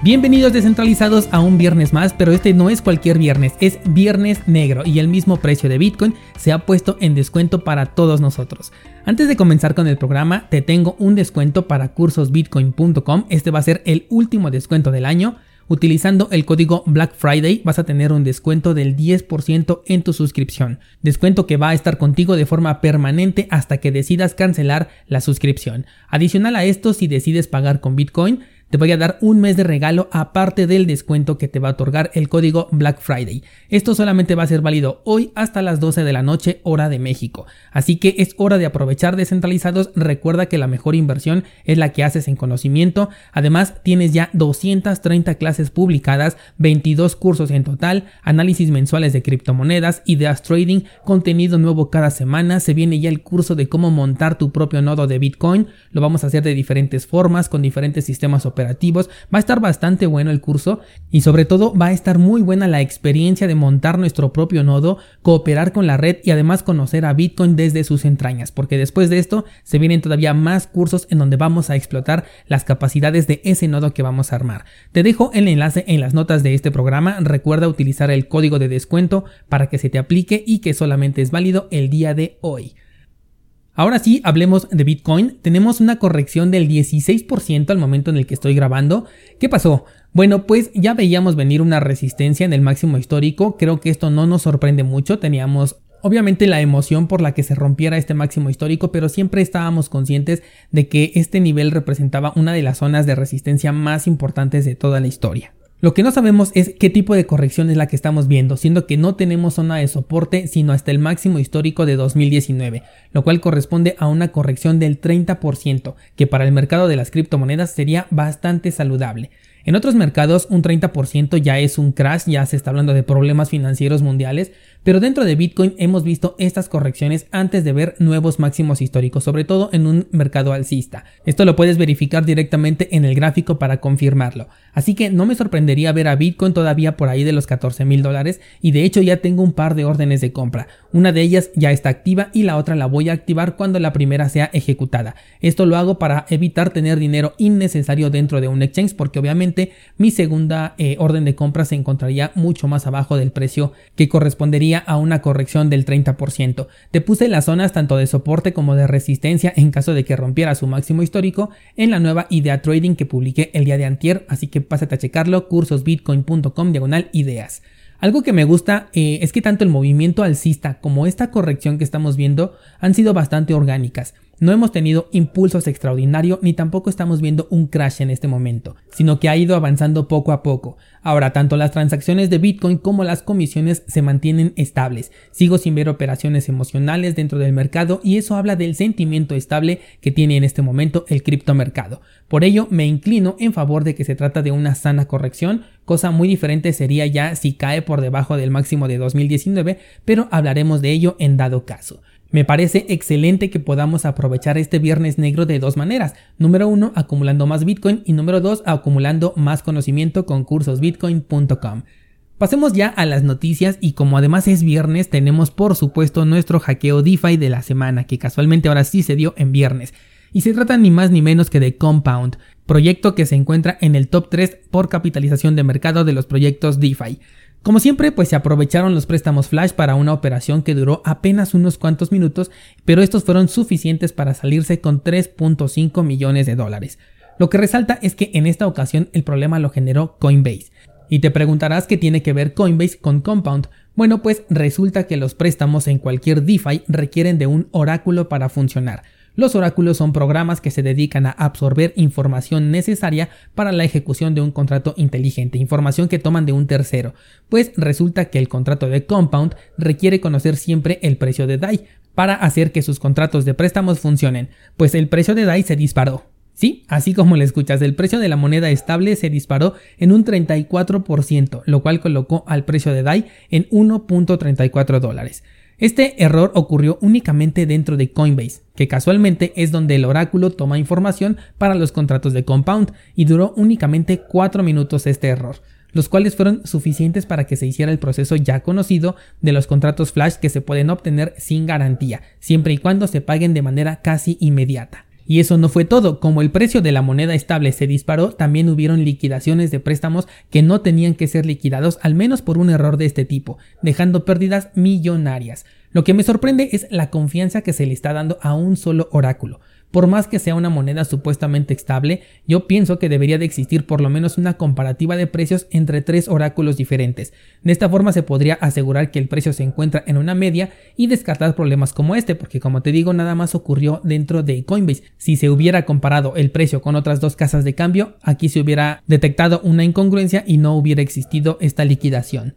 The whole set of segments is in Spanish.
Bienvenidos descentralizados a un viernes más, pero este no es cualquier viernes, es viernes negro y el mismo precio de Bitcoin se ha puesto en descuento para todos nosotros. Antes de comenzar con el programa, te tengo un descuento para cursosbitcoin.com, este va a ser el último descuento del año. Utilizando el código Black Friday vas a tener un descuento del 10% en tu suscripción. Descuento que va a estar contigo de forma permanente hasta que decidas cancelar la suscripción. Adicional a esto, si decides pagar con Bitcoin, te voy a dar un mes de regalo aparte del descuento que te va a otorgar el código Black Friday. Esto solamente va a ser válido hoy hasta las 12 de la noche hora de México. Así que es hora de aprovechar descentralizados. Recuerda que la mejor inversión es la que haces en conocimiento. Además tienes ya 230 clases publicadas, 22 cursos en total, análisis mensuales de criptomonedas, ideas trading, contenido nuevo cada semana. Se viene ya el curso de cómo montar tu propio nodo de Bitcoin. Lo vamos a hacer de diferentes formas con diferentes sistemas operativos Va a estar bastante bueno el curso y sobre todo va a estar muy buena la experiencia de montar nuestro propio nodo, cooperar con la red y además conocer a Bitcoin desde sus entrañas, porque después de esto se vienen todavía más cursos en donde vamos a explotar las capacidades de ese nodo que vamos a armar. Te dejo el enlace en las notas de este programa, recuerda utilizar el código de descuento para que se te aplique y que solamente es válido el día de hoy. Ahora sí, hablemos de Bitcoin. Tenemos una corrección del 16% al momento en el que estoy grabando. ¿Qué pasó? Bueno, pues ya veíamos venir una resistencia en el máximo histórico. Creo que esto no nos sorprende mucho. Teníamos Obviamente la emoción por la que se rompiera este máximo histórico, pero siempre estábamos conscientes de que este nivel representaba una de las zonas de resistencia más importantes de toda la historia. Lo que no sabemos es qué tipo de corrección es la que estamos viendo, siendo que no tenemos zona de soporte sino hasta el máximo histórico de 2019, lo cual corresponde a una corrección del 30%, que para el mercado de las criptomonedas sería bastante saludable. En otros mercados un 30% ya es un crash, ya se está hablando de problemas financieros mundiales, pero dentro de Bitcoin hemos visto estas correcciones antes de ver nuevos máximos históricos, sobre todo en un mercado alcista. Esto lo puedes verificar directamente en el gráfico para confirmarlo. Así que no me sorprendería ver a Bitcoin todavía por ahí de los 14 mil dólares y de hecho ya tengo un par de órdenes de compra. Una de ellas ya está activa y la otra la voy a activar cuando la primera sea ejecutada. Esto lo hago para evitar tener dinero innecesario dentro de un exchange porque obviamente mi segunda eh, orden de compra se encontraría mucho más abajo del precio que correspondería a una corrección del 30%. Te puse las zonas tanto de soporte como de resistencia en caso de que rompiera su máximo histórico en la nueva idea trading que publiqué el día de antier, así que pásate a checarlo cursosbitcoin.com diagonal ideas. Algo que me gusta eh, es que tanto el movimiento alcista como esta corrección que estamos viendo han sido bastante orgánicas. No hemos tenido impulsos extraordinarios ni tampoco estamos viendo un crash en este momento, sino que ha ido avanzando poco a poco. Ahora, tanto las transacciones de Bitcoin como las comisiones se mantienen estables. Sigo sin ver operaciones emocionales dentro del mercado y eso habla del sentimiento estable que tiene en este momento el criptomercado. Por ello, me inclino en favor de que se trata de una sana corrección, cosa muy diferente sería ya si cae por debajo del máximo de 2019, pero hablaremos de ello en dado caso. Me parece excelente que podamos aprovechar este viernes negro de dos maneras. Número uno, acumulando más Bitcoin y número dos, acumulando más conocimiento con cursosbitcoin.com. Pasemos ya a las noticias y como además es viernes tenemos por supuesto nuestro hackeo DeFi de la semana que casualmente ahora sí se dio en viernes. Y se trata ni más ni menos que de Compound, proyecto que se encuentra en el top 3 por capitalización de mercado de los proyectos DeFi. Como siempre, pues se aprovecharon los préstamos flash para una operación que duró apenas unos cuantos minutos, pero estos fueron suficientes para salirse con 3.5 millones de dólares. Lo que resalta es que en esta ocasión el problema lo generó Coinbase. Y te preguntarás qué tiene que ver Coinbase con Compound. Bueno, pues resulta que los préstamos en cualquier DeFi requieren de un oráculo para funcionar. Los oráculos son programas que se dedican a absorber información necesaria para la ejecución de un contrato inteligente, información que toman de un tercero, pues resulta que el contrato de Compound requiere conocer siempre el precio de DAI para hacer que sus contratos de préstamos funcionen, pues el precio de DAI se disparó. Sí, así como le escuchas, el precio de la moneda estable se disparó en un 34%, lo cual colocó al precio de DAI en 1.34 dólares. Este error ocurrió únicamente dentro de Coinbase, que casualmente es donde el oráculo toma información para los contratos de Compound y duró únicamente 4 minutos este error, los cuales fueron suficientes para que se hiciera el proceso ya conocido de los contratos flash que se pueden obtener sin garantía, siempre y cuando se paguen de manera casi inmediata. Y eso no fue todo, como el precio de la moneda estable se disparó, también hubieron liquidaciones de préstamos que no tenían que ser liquidados al menos por un error de este tipo, dejando pérdidas millonarias. Lo que me sorprende es la confianza que se le está dando a un solo oráculo. Por más que sea una moneda supuestamente estable, yo pienso que debería de existir por lo menos una comparativa de precios entre tres oráculos diferentes. De esta forma se podría asegurar que el precio se encuentra en una media y descartar problemas como este, porque como te digo, nada más ocurrió dentro de Coinbase. Si se hubiera comparado el precio con otras dos casas de cambio, aquí se hubiera detectado una incongruencia y no hubiera existido esta liquidación.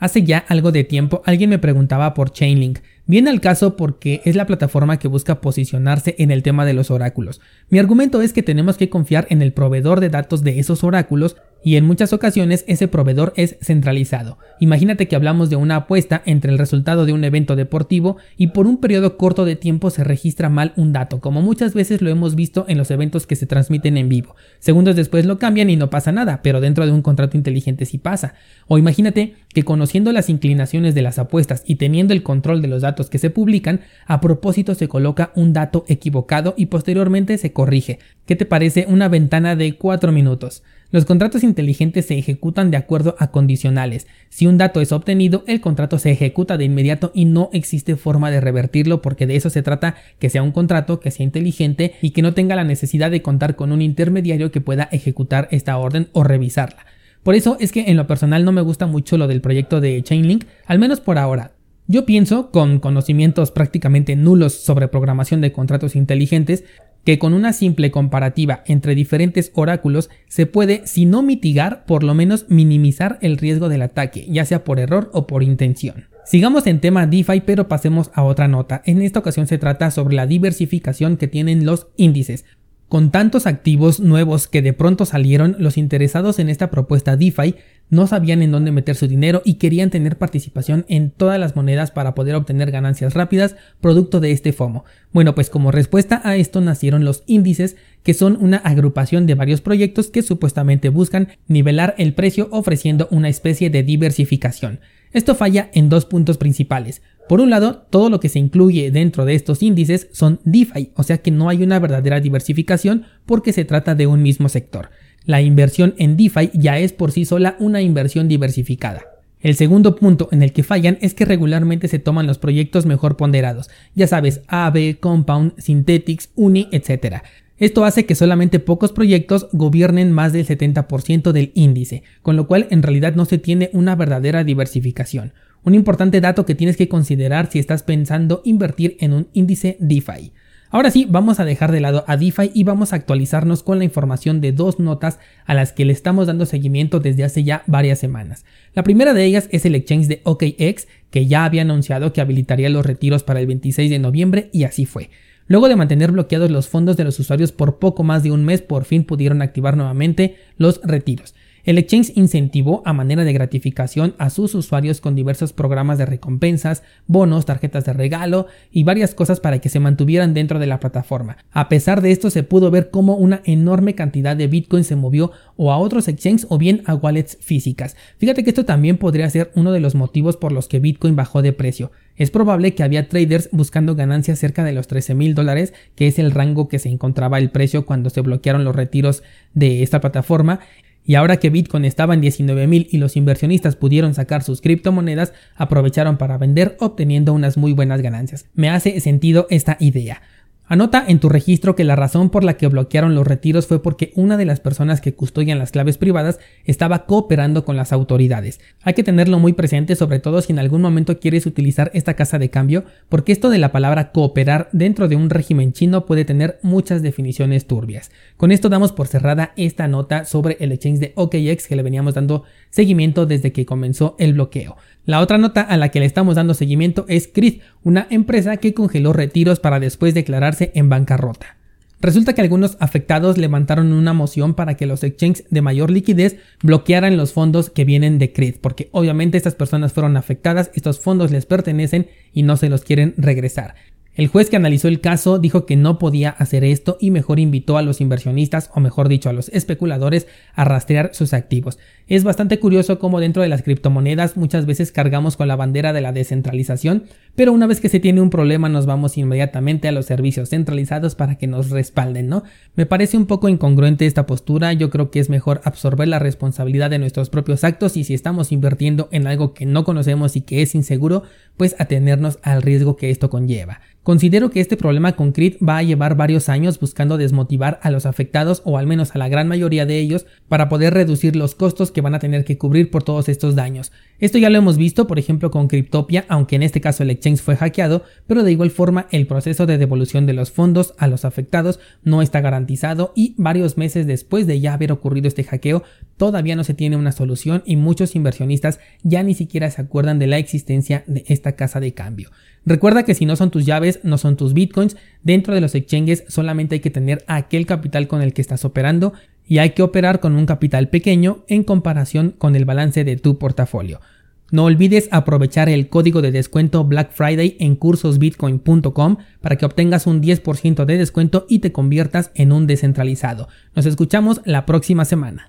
Hace ya algo de tiempo alguien me preguntaba por Chainlink. Viene al caso porque es la plataforma que busca posicionarse en el tema de los oráculos. Mi argumento es que tenemos que confiar en el proveedor de datos de esos oráculos y en muchas ocasiones ese proveedor es centralizado. Imagínate que hablamos de una apuesta entre el resultado de un evento deportivo y por un periodo corto de tiempo se registra mal un dato, como muchas veces lo hemos visto en los eventos que se transmiten en vivo. Segundos después lo cambian y no pasa nada, pero dentro de un contrato inteligente sí pasa. O imagínate que conociendo las inclinaciones de las apuestas y teniendo el control de los datos que se publican, a propósito se coloca un dato equivocado y posteriormente se corrige. ¿Qué te parece una ventana de 4 minutos? Los contratos inteligentes se ejecutan de acuerdo a condicionales. Si un dato es obtenido, el contrato se ejecuta de inmediato y no existe forma de revertirlo porque de eso se trata que sea un contrato que sea inteligente y que no tenga la necesidad de contar con un intermediario que pueda ejecutar esta orden o revisarla. Por eso es que en lo personal no me gusta mucho lo del proyecto de Chainlink, al menos por ahora. Yo pienso, con conocimientos prácticamente nulos sobre programación de contratos inteligentes, que con una simple comparativa entre diferentes oráculos se puede, si no mitigar, por lo menos minimizar el riesgo del ataque, ya sea por error o por intención. Sigamos en tema DeFi, pero pasemos a otra nota. En esta ocasión se trata sobre la diversificación que tienen los índices. Con tantos activos nuevos que de pronto salieron, los interesados en esta propuesta DeFi no sabían en dónde meter su dinero y querían tener participación en todas las monedas para poder obtener ganancias rápidas producto de este FOMO. Bueno, pues como respuesta a esto nacieron los índices, que son una agrupación de varios proyectos que supuestamente buscan nivelar el precio ofreciendo una especie de diversificación. Esto falla en dos puntos principales. Por un lado, todo lo que se incluye dentro de estos índices son DeFi, o sea que no hay una verdadera diversificación porque se trata de un mismo sector. La inversión en DeFi ya es por sí sola una inversión diversificada. El segundo punto en el que fallan es que regularmente se toman los proyectos mejor ponderados, ya sabes, AB, Compound, Synthetics, Uni, etc. Esto hace que solamente pocos proyectos gobiernen más del 70% del índice, con lo cual en realidad no se tiene una verdadera diversificación. Un importante dato que tienes que considerar si estás pensando invertir en un índice DeFi. Ahora sí, vamos a dejar de lado a DeFi y vamos a actualizarnos con la información de dos notas a las que le estamos dando seguimiento desde hace ya varias semanas. La primera de ellas es el exchange de OKX, que ya había anunciado que habilitaría los retiros para el 26 de noviembre y así fue. Luego de mantener bloqueados los fondos de los usuarios por poco más de un mes, por fin pudieron activar nuevamente los retiros. El exchange incentivó a manera de gratificación a sus usuarios con diversos programas de recompensas, bonos, tarjetas de regalo y varias cosas para que se mantuvieran dentro de la plataforma. A pesar de esto se pudo ver cómo una enorme cantidad de Bitcoin se movió o a otros exchanges o bien a wallets físicas. Fíjate que esto también podría ser uno de los motivos por los que Bitcoin bajó de precio. Es probable que había traders buscando ganancias cerca de los 13 mil dólares, que es el rango que se encontraba el precio cuando se bloquearon los retiros de esta plataforma. Y ahora que Bitcoin estaba en 19.000 y los inversionistas pudieron sacar sus criptomonedas, aprovecharon para vender obteniendo unas muy buenas ganancias. Me hace sentido esta idea. Anota en tu registro que la razón por la que bloquearon los retiros fue porque una de las personas que custodian las claves privadas estaba cooperando con las autoridades. Hay que tenerlo muy presente, sobre todo si en algún momento quieres utilizar esta casa de cambio, porque esto de la palabra cooperar dentro de un régimen chino puede tener muchas definiciones turbias. Con esto damos por cerrada esta nota sobre el exchange de OKX que le veníamos dando seguimiento desde que comenzó el bloqueo. La otra nota a la que le estamos dando seguimiento es CRID, una empresa que congeló retiros para después declararse en bancarrota. Resulta que algunos afectados levantaron una moción para que los exchanges de mayor liquidez bloquearan los fondos que vienen de CRID, porque obviamente estas personas fueron afectadas, estos fondos les pertenecen y no se los quieren regresar. El juez que analizó el caso dijo que no podía hacer esto y mejor invitó a los inversionistas, o mejor dicho, a los especuladores, a rastrear sus activos. Es bastante curioso cómo dentro de las criptomonedas muchas veces cargamos con la bandera de la descentralización, pero una vez que se tiene un problema nos vamos inmediatamente a los servicios centralizados para que nos respalden, ¿no? Me parece un poco incongruente esta postura, yo creo que es mejor absorber la responsabilidad de nuestros propios actos y si estamos invirtiendo en algo que no conocemos y que es inseguro, pues atenernos al riesgo que esto conlleva. Considero que este problema con CRIT va a llevar varios años buscando desmotivar a los afectados o al menos a la gran mayoría de ellos para poder reducir los costos que van a tener que cubrir por todos estos daños. Esto ya lo hemos visto, por ejemplo, con Cryptopia, aunque en este caso el exchange fue hackeado, pero de igual forma el proceso de devolución de los fondos a los afectados no está garantizado y varios meses después de ya haber ocurrido este hackeo, todavía no se tiene una solución y muchos inversionistas ya ni siquiera se acuerdan de la existencia de esta casa de cambio. Recuerda que si no son tus llaves, no son tus bitcoins, dentro de los exchanges solamente hay que tener aquel capital con el que estás operando y hay que operar con un capital pequeño en comparación con el balance de tu portafolio. No olvides aprovechar el código de descuento Black Friday en cursosbitcoin.com para que obtengas un 10% de descuento y te conviertas en un descentralizado. Nos escuchamos la próxima semana.